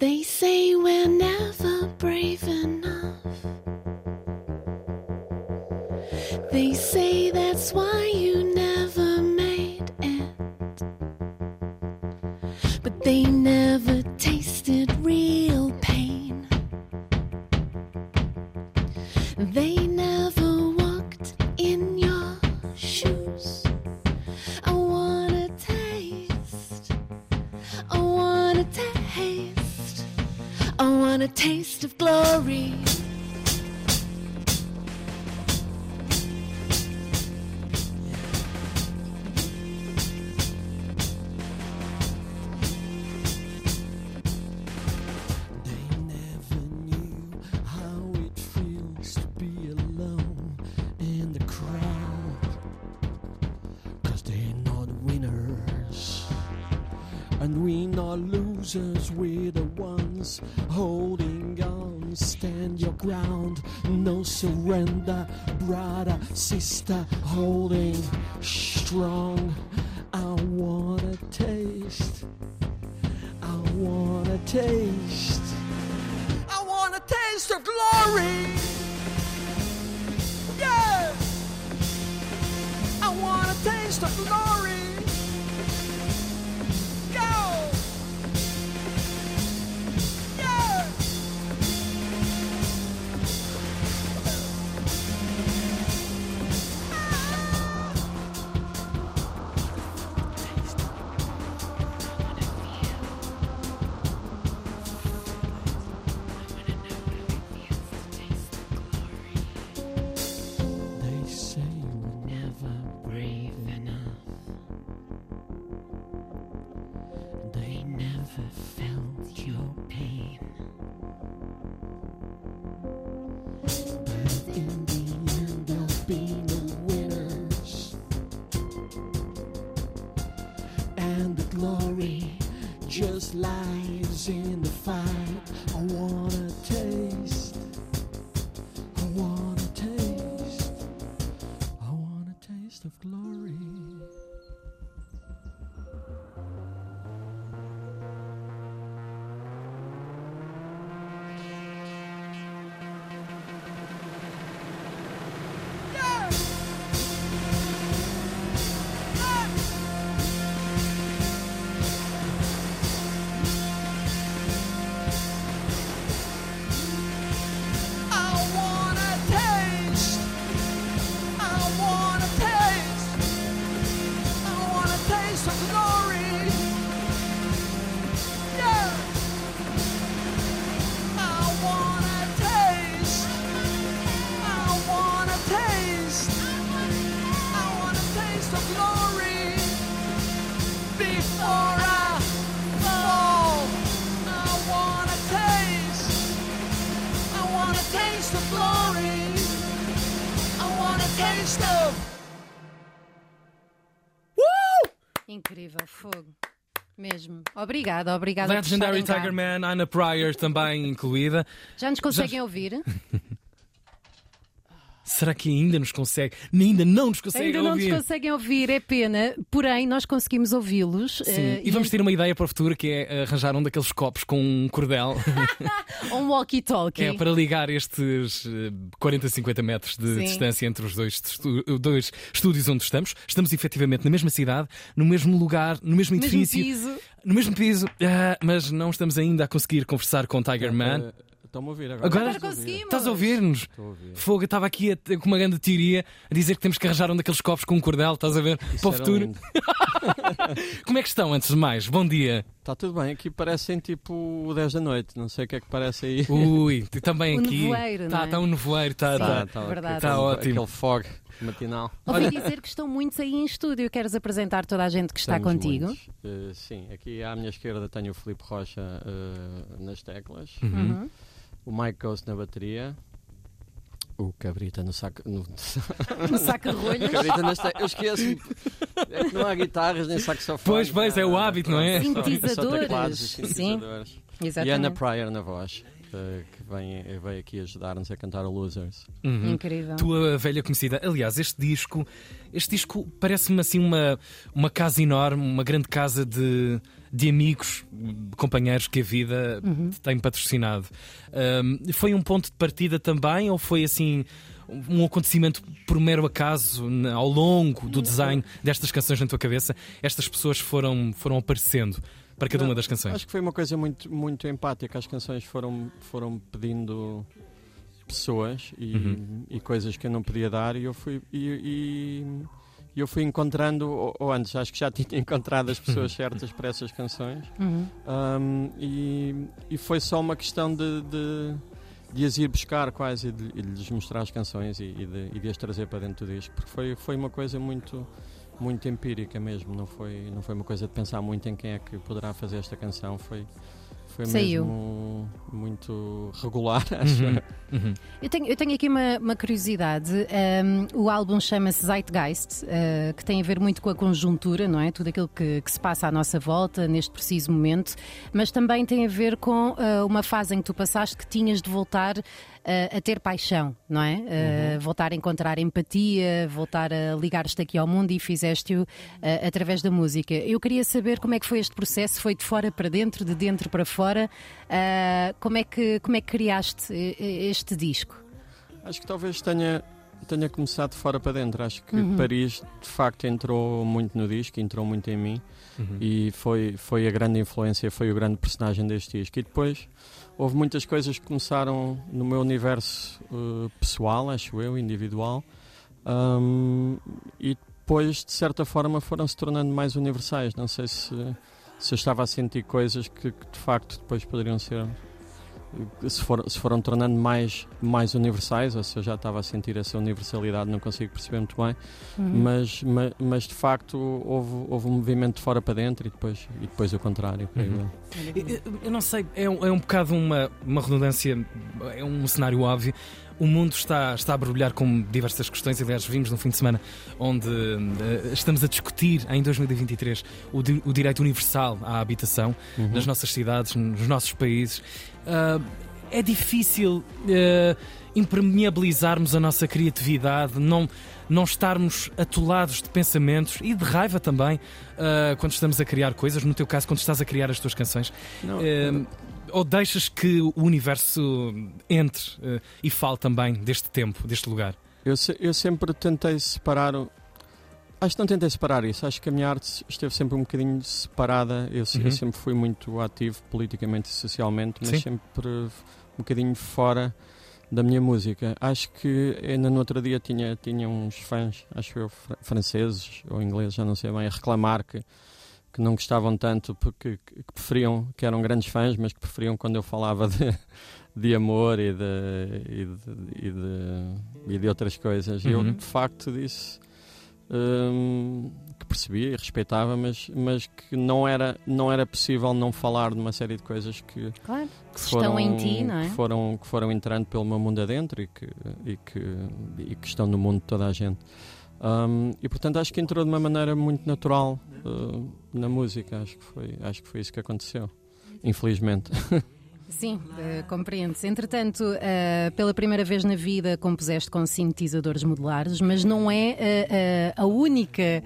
They say we're never brave enough. They say that's why you never made it. But they never And we not losers, we're the ones holding on. Stand your ground, no surrender. Brother, sister, holding strong. I wanna taste. I wanna taste. I want a taste of glory. Yeah. I want a taste of glory. Never felt your pain. But in the end, there'll be no winners. And the glory just lies in the fight. Obrigada, obrigada. Legendary. Tiger Man, Anna Pryor também incluída. Já nos conseguem ouvir? Será que ainda nos consegue? Ainda não nos consegue Ainda não ouvir? nos conseguem ouvir, é pena. Porém, nós conseguimos ouvi-los. Sim, eh, e vamos ter uma ideia para o futuro que é arranjar um daqueles copos com um cordel um walkie-talkie. é, para ligar estes eh, 40, 50 metros de Sim. distância entre os dois, estu- dois estúdios onde estamos. Estamos efetivamente na mesma cidade, no mesmo lugar, no mesmo Mesmo edifício, piso. no mesmo piso, ah, mas não estamos ainda a conseguir conversar com Tiger Man. Estão-me a ouvir agora. Agora Agora conseguimos. Estás a ouvir-nos? Estou a ouvir. Fogo, estava aqui a com uma grande teoria a dizer que temos que arranjar um daqueles copos com um cordel, estás a ver? Isso para o futuro. Como é que estão, antes de mais? Bom dia. Está tudo bem, aqui parecem tipo 10 da noite, não sei o que é que parece aí. Ui, também O aqui. nevoeiro, Tá, não é? tá um nevoeiro, está. Sim. Tá. tá, verdade. aquele- Tá ótimo. Aquele fog matinal. Ouvi dizer que estão muitos aí em estúdio. Queres apresentar toda a gente que está Estamos contigo? Eh, sim, aqui à minha esquerda tenho o Filipe Rocha eh, nas teclas, Uhum. O Mike Ghost na bateria, o Cabrita no saco. No... No saco de rolhas. Cabrita nas te... Eu esqueço-me. É que não há guitarras nem saxofone. Pois, pois, é o hábito, não é? Só- só Sintetizadores. teclados e Sim. sintetizadores. E Ana Exatamente. Pryor na voz. Eh, que vem, veio aqui ajudar-nos a cantar o Losers. Uhum. Incrível. Tua velha conhecida. Aliás, este disco, este disco parece-me assim uma, uma casa enorme, uma grande casa de, de amigos, companheiros que a vida tem patrocinado. Um, foi um ponto de partida também, ou foi assim um acontecimento por mero acaso ao longo do design destas canções na tua cabeça? Estas pessoas foram, foram aparecendo para cada Não, uma das canções. Acho que foi uma coisa muito, muito empática. As canções foram, foram pedindo pessoas e, Uhum. e coisas que eu não podia dar e eu fui, e, e- eu fui encontrando, ou, ou antes, acho que já tinha encontrado as pessoas certas para essas canções. Uhum. Um, e, e foi só uma questão de, de, de as ir buscar quase e de, de lhes mostrar as canções e, e de, e de as trazer para dentro do disco, porque foi, foi uma coisa muito, muito empírica mesmo, não foi, não foi uma coisa de pensar muito em quem é que poderá fazer esta canção, foi, foi Saiu. mesmo muito regular, acho. Uhum, uhum. Eu tenho, eu tenho aqui uma, uma curiosidade. Um, o álbum chama-se Zeitgeist, uh, que tem a ver muito com a conjuntura, não é? Tudo aquilo que, que se passa à nossa volta neste preciso momento, mas também tem a ver com uh, uma fase em que tu passaste que tinhas de voltar uh, a ter paixão, não é? Uh, Voltar a encontrar empatia, voltar a ligar-te aqui ao mundo e fizeste-o uh, através da música. Eu queria saber como é que foi este processo, foi de fora para dentro, de dentro para fora, Uh, como, é que, como é que criaste eh, este disco? Acho que talvez tenha, tenha começado de fora para dentro. Acho que Paris, de facto, entrou muito no disco, entrou muito em mim Uhum. e foi, foi a grande influência, foi o grande personagem deste disco. E depois houve muitas coisas que começaram no meu universo eh, pessoal, acho eu, individual, Ahm, e depois, de certa forma, foram se tornando mais universais. Não sei se, se eu estava a sentir coisas que, que, de facto depois poderiam ser. Se, for, se foram tornando mais, mais universais, ou se eu já estava a sentir essa universalidade, não consigo perceber muito bem, mas, mas, mas de facto houve, houve um movimento de fora para dentro e depois, e depois o contrário. Uhum. eu. Eu, eu não sei, é, um- é um bocado uma, uma redundância, é um cenário óbvio. O mundo está, está a borbulhar com diversas questões. Aliás, vimos num fim de semana onde eh, estamos a discutir em 2023 o, di- o direito universal à habitação Uhum. nas nossas cidades, nos nossos países. Ah, é difícil eh, impermeabilizarmos a nossa criatividade, não, não estarmos atolados de pensamentos e de raiva também ah, quando estamos a criar coisas. No teu caso, quando estás a criar as tuas canções. Não, Eh, ou deixas que o universo entre eh, e fale também deste tempo, deste lugar? Eu, se- eu sempre tentei separar. Acho que não tentei separar isso. Acho que a minha arte esteve sempre um bocadinho separada. Eu, se- eu Uhum. sempre fui muito ativo politicamente e socialmente, mas Sim. sempre um bocadinho fora da minha música. Acho que ainda no outro dia tinha, tinha uns fãs, acho eu, fr- franceses ou ingleses, já não sei bem, a reclamar que, que não gostavam tanto porque que, preferiam, que eram grandes fãs, mas que preferiam quando eu falava de, de amor e de, e de, e de, e de outras coisas. E eu, Uhum. de facto, disse hum, que percebia e respeitava, mas, mas que não era, não era possível não falar de uma série de coisas que, Claro. que Estão em ti, não é? que foram, que foram entrando pelo meu mundo adentro e que, e que, e que estão no mundo de toda a gente. Um, e portanto acho que entrou de uma maneira muito natural uh, na música, acho que, foi, acho que foi isso que aconteceu, infelizmente. Sim, eh, compreende-se. Entretanto, eh, pela primeira vez na vida compuseste com sintetizadores modulares, mas não é eh, a única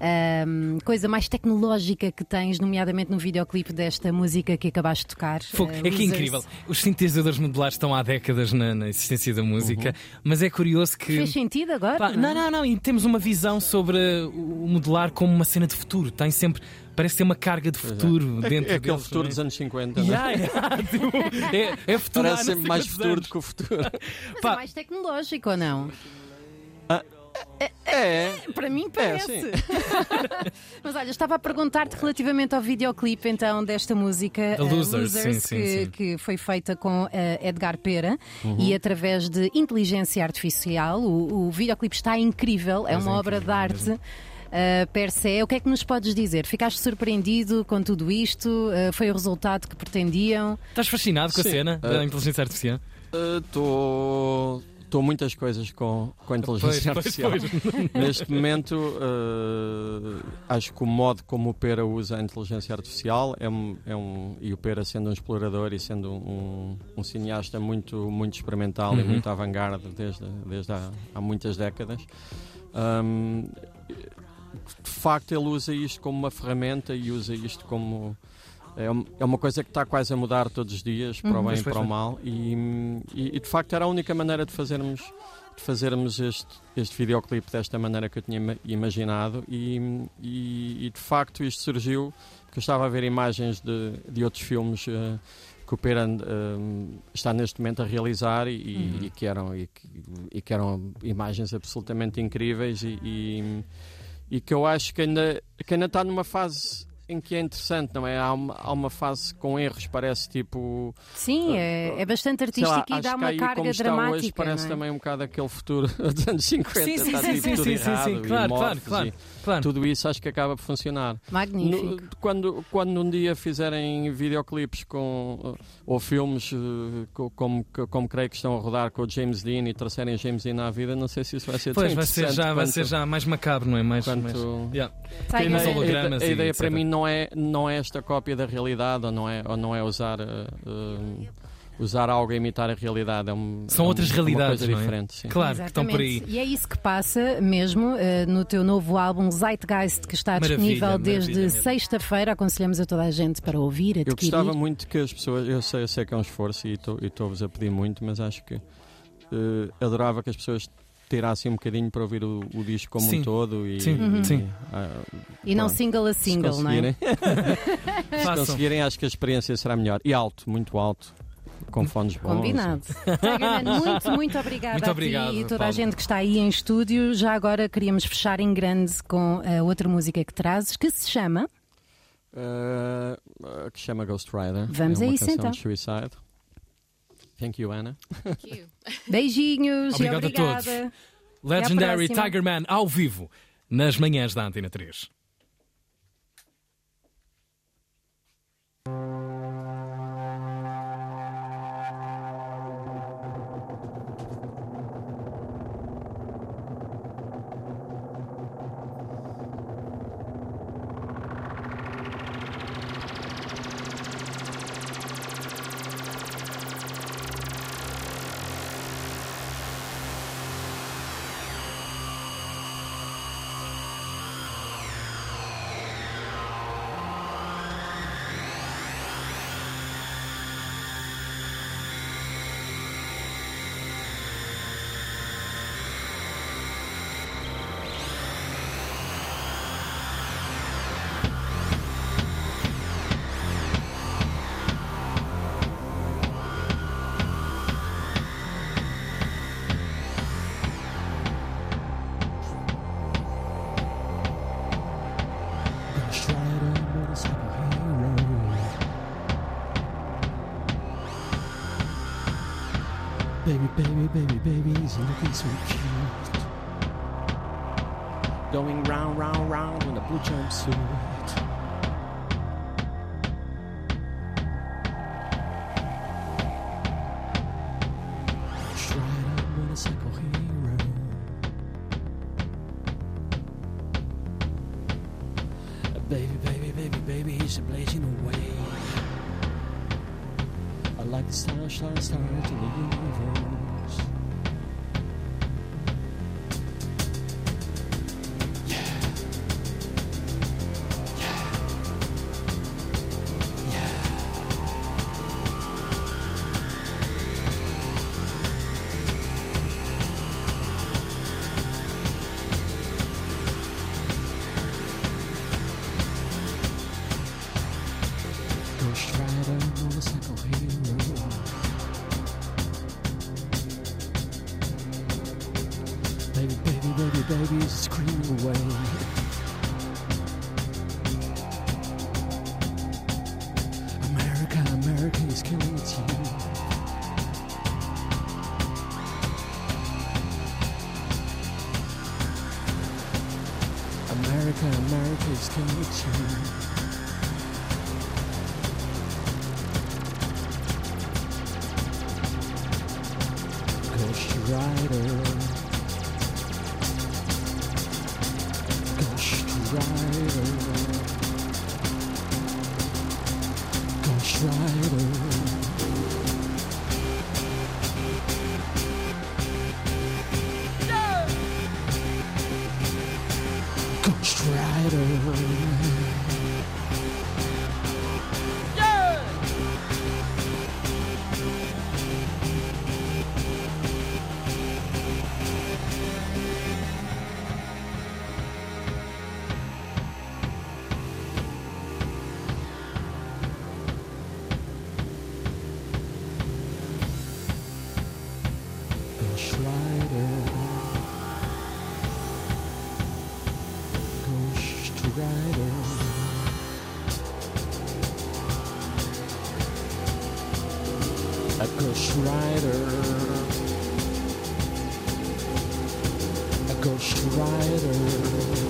ahm, coisa mais tecnológica que tens, nomeadamente no videoclipe desta música que acabaste de tocar. Fogo, eh, é que é incrível. Os sintetizadores modulares estão há décadas na, na existência da música, mas é curioso que. Fez sentido agora? Pá, não, não, não, e temos uma visão sobre o modular como uma cena de futuro. Tem sempre. Parece ter uma carga de é. futuro É, dentro é aquele deles, futuro é? dos anos 50, né? Yeah, yeah, tipo, é, é futuro Parece sempre mais futuro anos. do que o futuro. Mas Pá. é mais tecnológico ou não? É, Para mim parece. sim. Mas olha, estava a perguntar-te relativamente ao videoclipe então desta música The eh, Losers, sim, sim, que, sim. que foi feita com eh, Edgar Pera Uhum. e através de inteligência artificial. O, o videoclipe está incrível, é Mas é uma obra de incrível arte. Uh, per se, o que é que nos podes dizer? Ficaste surpreendido com tudo isto? Uh, foi o resultado que pretendiam? Estás fascinado com a Sim. cena da inteligência artificial? Estou estou muitas coisas com, com a inteligência Pois, pois, artificial. pois. Neste momento, eh, acho que o modo como o Pera usa a inteligência artificial é um, é um- e o Pera sendo um explorador e sendo um, um cineasta muito, muito experimental e Uhum. muito avant-garde desde, desde há, há muitas décadas. hum, de facto, ele usa isto como uma ferramenta e usa isto como. É é uma coisa que está quase a mudar todos os dias, para o Uhum. bem e para o mal. E, e- e, de facto era a única maneira de fazermos, fazermos este, este videoclipe desta maneira que eu tinha ima- imaginado. E, e- e, de facto isto surgiu porque eu estava a ver imagens de, de outros filmes eh, que o Pera eh, está neste momento a realizar e, Uhum. e que, eram, e, e que eram imagens absolutamente incríveis e que eu acho que ainda, que ainda está numa fase em que é interessante, não é? Há uma, há uma fase com erros, parece tipo. Sim, é, é bastante Sei lá, artístico e dá uma carga como dramática. hoje, parece é? também um bocado aquele futuro dos anos 50. Sim, sim, está sim, tipo sim, sim, sim, sim, claro, claro, claro. e Claro. Tudo isso acho que acaba por funcionar. Magnífico. No- quando, quando um dia fizerem videoclipes com, ou filmes co- como, co- como creio que estão a rodar com o James Dean e trouxerem James Dean à vida, não sei se isso vai ser Pois tão vai ser, já, vai quanto- ser já mais macabro, não é? Mais, quanto- mais... Yeah. Sai Tem mais a- a, hologramas a e ideia etc. para mim não é, não é esta cópia da realidade ou não é, ou não é usar, uh, uh, usar algo a imitar a realidade. É um, São é um- outras é uma realidades, coisa não é? diferente. Sim. Claro, que estão por aí. E é isso que passa mesmo eh, no teu novo álbum Zeitgeist, que está Maravilha, disponível desde sexta-feira. Aconselhamos a toda a gente para ouvir, Eu adquirir. gostava muito que as pessoas, eu sei, eu sei que é um esforço e estou- e estou-vos a pedir muito, mas acho que eh, adorava que as pessoas tirassem um bocadinho para ouvir o, o disco como Sim. um todo e, Sim, Uhum. e, sim. ah, E não single a se single, não é? se conseguirem, acho que a experiência será melhor. E alto, muito alto, com fones bons. Combinado. Tigerman, muito, muito obrigada Muito a obrigado, ti e toda a Paulo. gente que está aí em estúdio. Já agora queríamos fechar em grande com a outra música que trazes, que se chama ah, que chama Ghost Rider. Vamos é a isso, então. de Suicide. Thank you, Anna. Beijinhos Obrigado e a todos. obrigada. Legendary. Tigerman ao vivo nas manhãs da Antena 3. Baby, baby, baby, baby, he's looking so cute. Going round, round, round in a blue jumpsuit. Star, star, star to the universe. Baby, screaming away. America, America is killing its youth. America, America is killing its youth. Ghost Rider. Ghost Rider.